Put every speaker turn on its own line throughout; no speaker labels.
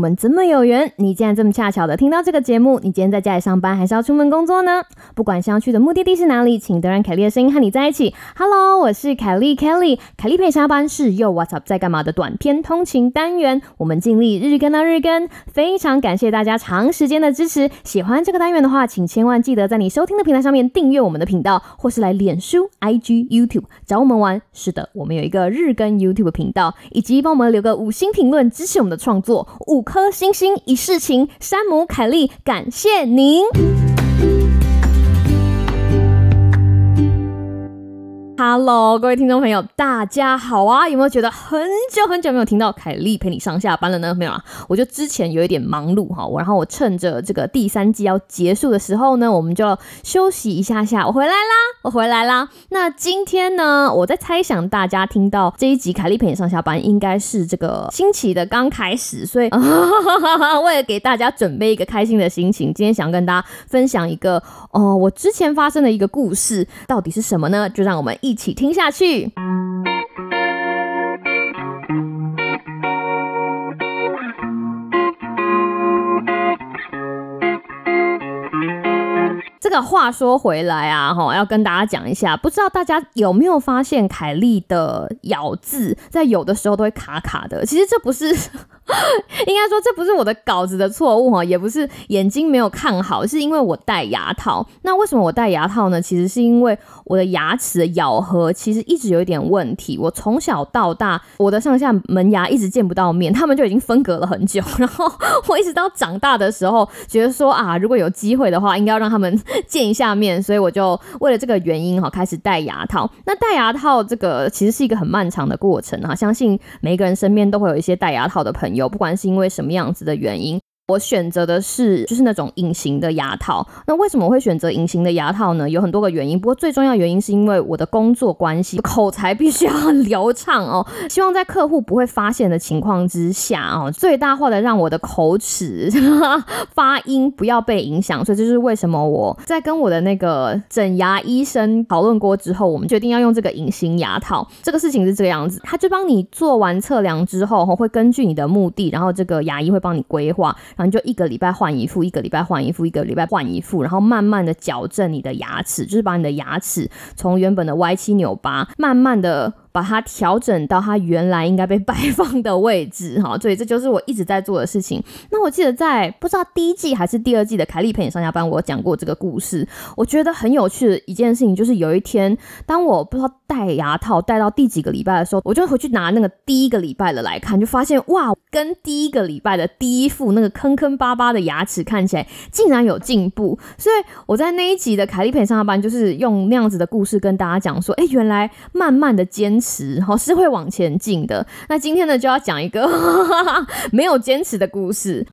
我们怎么有缘？你竟然这么恰巧的听到这个节目？你今天在家里上班，还是要出门工作呢？不管想要去的目的地是哪里，请都让凯莉的声音和你在一起。Hello，我是凯莉，Kelly。凯莉陪下班是又 What's up 在干嘛的短篇通勤单元，我们尽力日更到日更。非常感谢大家长时间的支持。喜欢这个单元的话，请千万记得在你收听的平台上面订阅我们的频道，或是来脸书、IG、YouTube 找我们玩。是的，我们有一个日更 YouTube 频道，以及帮我们留个五星评论支持我们的创作。五颗星星一世情，山姆凯利，感谢您。Hello，各位听众朋友，大家好啊！有没有觉得很久很久没有听到凯莉陪你上下班了呢？没有啊，我就之前有一点忙碌哈，我然后我趁着这个第三季要结束的时候呢，我们就休息一下下。我回来啦，我回来啦。那今天呢，我在猜想大家听到这一集凯莉陪你上下班，应该是这个星期的刚开始，所以 为了给大家准备一个开心的心情，今天想跟大家分享一个哦，我之前发生的一个故事，到底是什么呢？就让我们一。一起听下去。这个话说回来啊，哈，要跟大家讲一下，不知道大家有没有发现，凯莉的咬字在有的时候都会卡卡的。其实这不是。应该说这不是我的稿子的错误哈，也不是眼睛没有看好，是因为我戴牙套。那为什么我戴牙套呢？其实是因为我的牙齿的咬合其实一直有一点问题。我从小到大，我的上下门牙一直见不到面，他们就已经分隔了很久。然后我一直到长大的时候，觉得说啊，如果有机会的话，应该要让他们 见一下面，所以我就为了这个原因哈，开始戴牙套。那戴牙套这个其实是一个很漫长的过程啊，相信每个人身边都会有一些戴牙套的朋友。有不管是因为什么样子的原因。我选择的是就是那种隐形的牙套。那为什么会选择隐形的牙套呢？有很多个原因，不过最重要原因是因为我的工作关系，口才必须要流畅哦。希望在客户不会发现的情况之下哦，最大化的让我的口齿 发音不要被影响。所以这就是为什么我在跟我的那个整牙医生讨论过之后，我们决定要用这个隐形牙套。这个事情是这个样子，他就帮你做完测量之后，会根据你的目的，然后这个牙医会帮你规划。反正就一个礼拜换一副，一个礼拜换一副，一个礼拜换一副，然后慢慢的矫正你的牙齿，就是把你的牙齿从原本的歪七扭八，慢慢的。把它调整到它原来应该被摆放的位置，哈，所以这就是我一直在做的事情。那我记得在不知道第一季还是第二季的凯利陪你上下班，我讲过这个故事。我觉得很有趣的一件事情，就是有一天，当我不知道戴牙套戴到第几个礼拜的时候，我就回去拿那个第一个礼拜的来看，就发现哇，跟第一个礼拜的第一副那个坑坑巴巴的牙齿看起来竟然有进步。所以我在那一集的凯莉陪你上下班，就是用那样子的故事跟大家讲说，哎，原来慢慢的坚。持哈是会往前进的。那今天呢，就要讲一个 没有坚持的故事。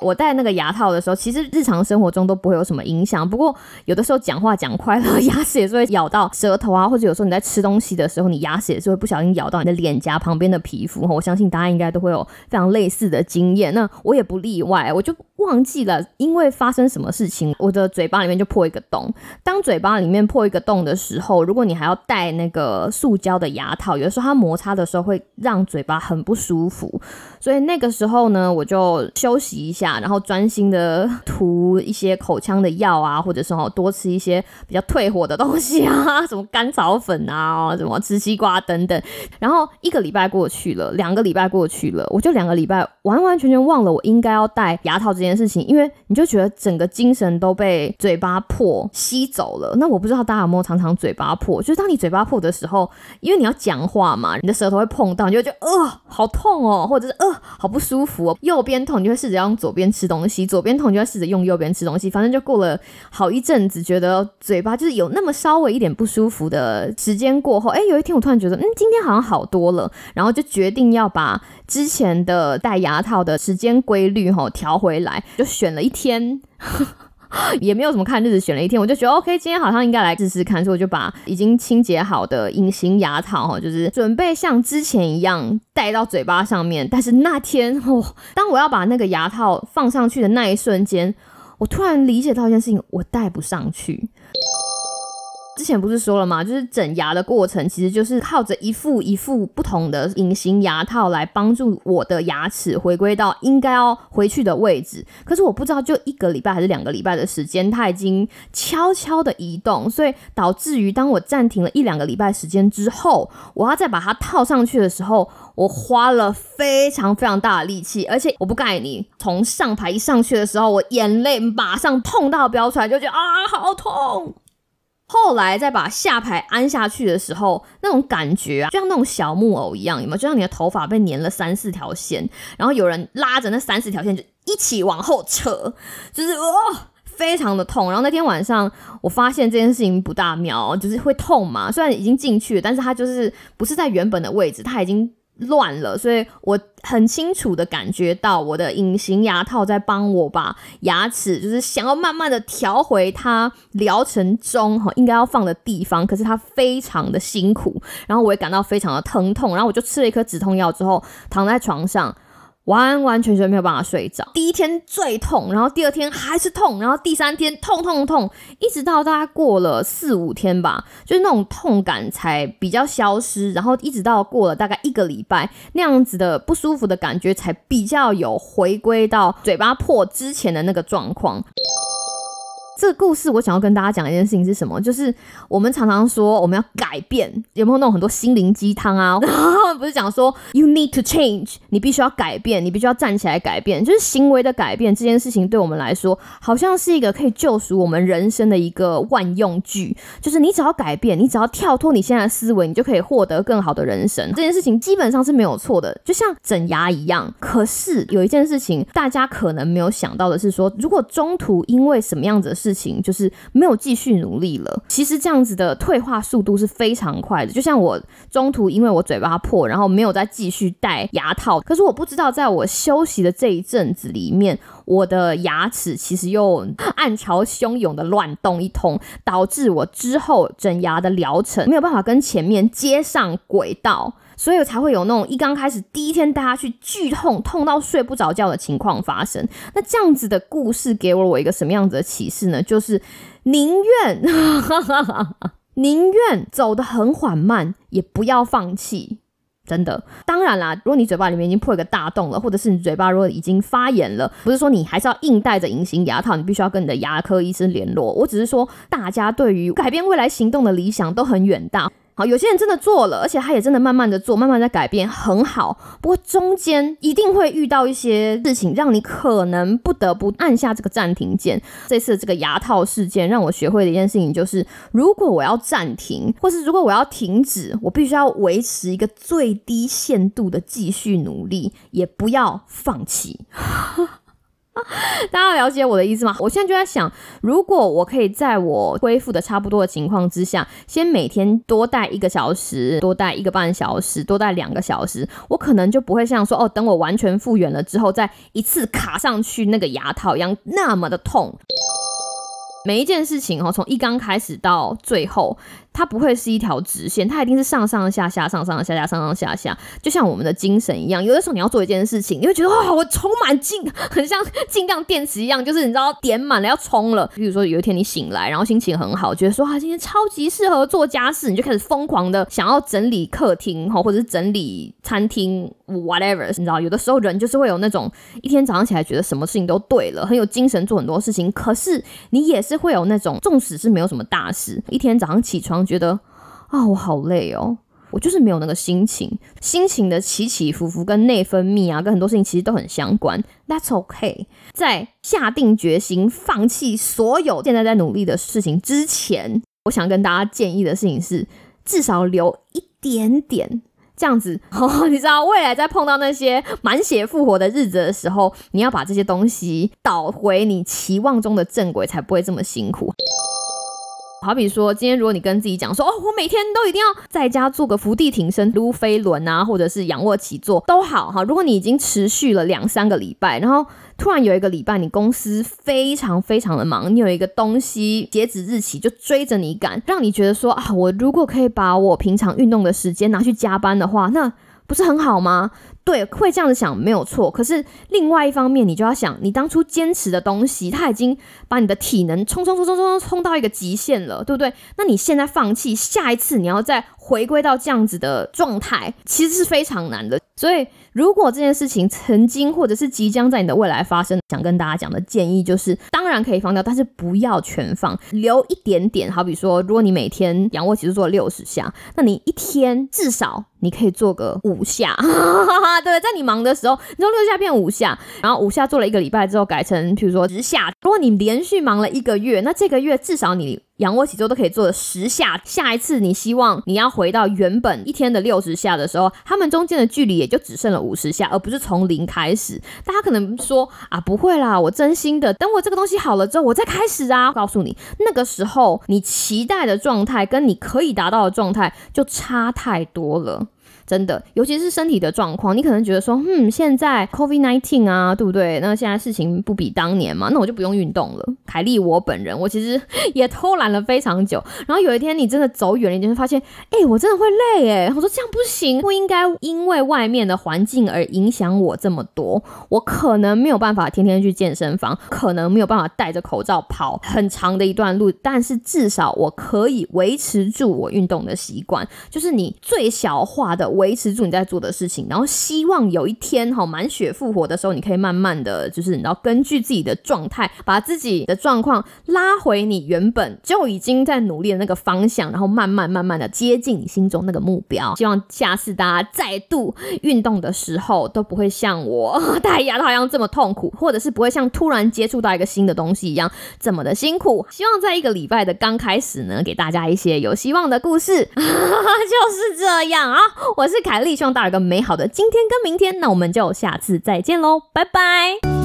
我戴那个牙套的时候，其实日常生活中都不会有什么影响。不过有的时候讲话讲快了，牙齿也是会咬到舌头啊，或者有时候你在吃东西的时候，你牙齿也是会不小心咬到你的脸颊旁边的皮肤。我相信大家应该都会有非常类似的经验。那我也不例外，我就忘记了，因为发生什么事情，我的嘴巴里面就破一个洞。当嘴巴里面破一个洞的时候，如果你还要戴那个塑胶的牙套，有的时候它摩擦的时候会让嘴巴很不舒服。所以那个时候呢，我就休息一下。然后专心的涂一些口腔的药啊，或者是哦多吃一些比较退火的东西啊，什么甘草粉啊，什么吃西瓜等等。然后一个礼拜过去了，两个礼拜过去了，我就两个礼拜完完全全忘了我应该要戴牙套这件件事情，因为你就觉得整个精神都被嘴巴破吸走了。那我不知道大家有没有常常嘴巴破，就是当你嘴巴破的时候，因为你要讲话嘛，你的舌头会碰到，你就觉得呃好痛哦，或者是呃好不舒服哦。右边痛，你就会试着用左。边吃东西，左边痛你就要试着用右边吃东西，反正就过了好一阵子，觉得嘴巴就是有那么稍微一点不舒服的时间过后，哎，有一天我突然觉得，嗯，今天好像好多了，然后就决定要把之前的戴牙套的时间规律哈调回来，就选了一天。也没有什么看日子，选了一天，我就觉得 OK，今天好像应该来试试看，所以我就把已经清洁好的隐形牙套哈，就是准备像之前一样戴到嘴巴上面。但是那天哦，当我要把那个牙套放上去的那一瞬间，我突然理解到一件事情，我戴不上去。之前不是说了吗？就是整牙的过程，其实就是靠着一副一副不同的隐形牙套来帮助我的牙齿回归到应该要回去的位置。可是我不知道，就一个礼拜还是两个礼拜的时间，它已经悄悄的移动，所以导致于当我暂停了一两个礼拜时间之后，我要再把它套上去的时候，我花了非常非常大的力气，而且我不盖你，从上排一上去的时候，我眼泪马上痛到飙出来，就觉得啊，好痛。后来再把下排安下去的时候，那种感觉啊，就像那种小木偶一样，有没有？就像你的头发被粘了三四条线，然后有人拉着那三四条线就一起往后扯，就是哦，非常的痛。然后那天晚上我发现这件事情不大妙，就是会痛嘛。虽然已经进去了，但是它就是不是在原本的位置，它已经。乱了，所以我很清楚的感觉到我的隐形牙套在帮我把牙齿，就是想要慢慢的调回它疗程中哈应该要放的地方，可是它非常的辛苦，然后我也感到非常的疼痛，然后我就吃了一颗止痛药之后躺在床上。完完全全没有办法睡着，第一天最痛，然后第二天还是痛，然后第三天痛痛痛，一直到大概过了四五天吧，就是那种痛感才比较消失，然后一直到过了大概一个礼拜，那样子的不舒服的感觉才比较有回归到嘴巴破之前的那个状况。这个故事我想要跟大家讲一件事情是什么？就是我们常常说我们要改变，有没有那种很多心灵鸡汤啊？不是讲说 you need to change，你必须要改变，你必须要站起来改变，就是行为的改变这件事情对我们来说，好像是一个可以救赎我们人生的一个万用句。就是你只要改变，你只要跳脱你现在的思维，你就可以获得更好的人生。这件事情基本上是没有错的，就像整牙一样。可是有一件事情大家可能没有想到的是，说如果中途因为什么样子的事，事情就是没有继续努力了。其实这样子的退化速度是非常快的。就像我中途因为我嘴巴破，然后没有再继续戴牙套。可是我不知道，在我休息的这一阵子里面，我的牙齿其实又暗潮汹涌的乱动一通，导致我之后整牙的疗程没有办法跟前面接上轨道。所以才会有那种一刚开始第一天带他去剧痛，痛到睡不着觉的情况发生。那这样子的故事给了我一个什么样子的启示呢？就是宁愿宁愿走得很缓慢，也不要放弃。真的，当然啦，如果你嘴巴里面已经破一个大洞了，或者是你嘴巴如果已经发炎了，不是说你还是要硬戴着隐形牙套，你必须要跟你的牙科医生联络。我只是说，大家对于改变未来行动的理想都很远大。好，有些人真的做了，而且他也真的慢慢的做，慢慢在改变，很好。不过中间一定会遇到一些事情，让你可能不得不按下这个暂停键。这次这个牙套事件让我学会的一件事情就是，如果我要暂停，或是如果我要停止，我必须要维持一个最低限度的继续努力，也不要放弃。大家了解我的意思吗？我现在就在想，如果我可以在我恢复的差不多的情况之下，先每天多戴一个小时，多戴一个半小时，多戴两个小时，我可能就不会像说哦，等我完全复原了之后，再一次卡上去那个牙套一样那么的痛。每一件事情哦，从一刚开始到最后。它不会是一条直线，它一定是上上下下、上上下下、上上下下，就像我们的精神一样。有的时候你要做一件事情，你会觉得哇，我充满劲，很像劲量电池一样，就是你知道点满了要充了。比如说有一天你醒来，然后心情很好，觉得说啊，今天超级适合做家事，你就开始疯狂的想要整理客厅哈，或者是整理餐厅，whatever。你知道，有的时候人就是会有那种一天早上起来觉得什么事情都对了，很有精神做很多事情，可是你也是会有那种，纵使是没有什么大事，一天早上起床。觉得啊，我好累哦，我就是没有那个心情。心情的起起伏伏跟内分泌啊，跟很多事情其实都很相关。That's okay。在下定决心放弃所有现在在努力的事情之前，我想跟大家建议的事情是，至少留一点点，这样子，你知道，未来在碰到那些满血复活的日子的时候，你要把这些东西导回你期望中的正轨，才不会这么辛苦。好比说，今天如果你跟自己讲说，哦，我每天都一定要在家做个伏地挺身、撸飞轮啊，或者是仰卧起坐都好哈。如果你已经持续了两三个礼拜，然后突然有一个礼拜你公司非常非常的忙，你有一个东西截止日期就追着你赶，让你觉得说啊，我如果可以把我平常运动的时间拿去加班的话，那不是很好吗？对，会这样子想没有错。可是另外一方面，你就要想，你当初坚持的东西，它已经把你的体能冲冲冲冲冲冲到一个极限了，对不对？那你现在放弃，下一次你要再回归到这样子的状态，其实是非常难的。所以，如果这件事情曾经或者是即将在你的未来发生，想跟大家讲的建议就是，当然可以放掉，但是不要全放，留一点点。好比说，如果你每天仰卧起坐做六十下，那你一天至少。你可以做个五下，对，在你忙的时候，你从六下变五下，然后五下做了一个礼拜之后，改成比如说十下。如果你连续忙了一个月，那这个月至少你仰卧起坐都可以做十下。下一次你希望你要回到原本一天的六十下的时候，他们中间的距离也就只剩了五十下，而不是从零开始。大家可能说啊，不会啦，我真心的，等我这个东西好了之后，我再开始啊。告诉你，那个时候你期待的状态跟你可以达到的状态就差太多了。真的，尤其是身体的状况，你可能觉得说，嗯，现在 COVID nineteen 啊，对不对？那现在事情不比当年嘛，那我就不用运动了。凯莉，我本人，我其实也偷懒了非常久。然后有一天，你真的走远了，你就会发现，哎，我真的会累，哎，我说这样不行，不应该因为外面的环境而影响我这么多。我可能没有办法天天去健身房，可能没有办法戴着口罩跑很长的一段路，但是至少我可以维持住我运动的习惯，就是你最小化的。维持住你在做的事情，然后希望有一天哈满血复活的时候，你可以慢慢的就是你要根据自己的状态，把自己的状况拉回你原本就已经在努力的那个方向，然后慢慢慢慢的接近你心中那个目标。希望下次大家再度运动的时候，都不会像我戴牙套一样这么痛苦，或者是不会像突然接触到一个新的东西一样这么的辛苦。希望在一个礼拜的刚开始呢，给大家一些有希望的故事，就是这样啊，我。我是凯莉，希望大家有个美好的今天跟明天，那我们就下次再见喽，拜拜。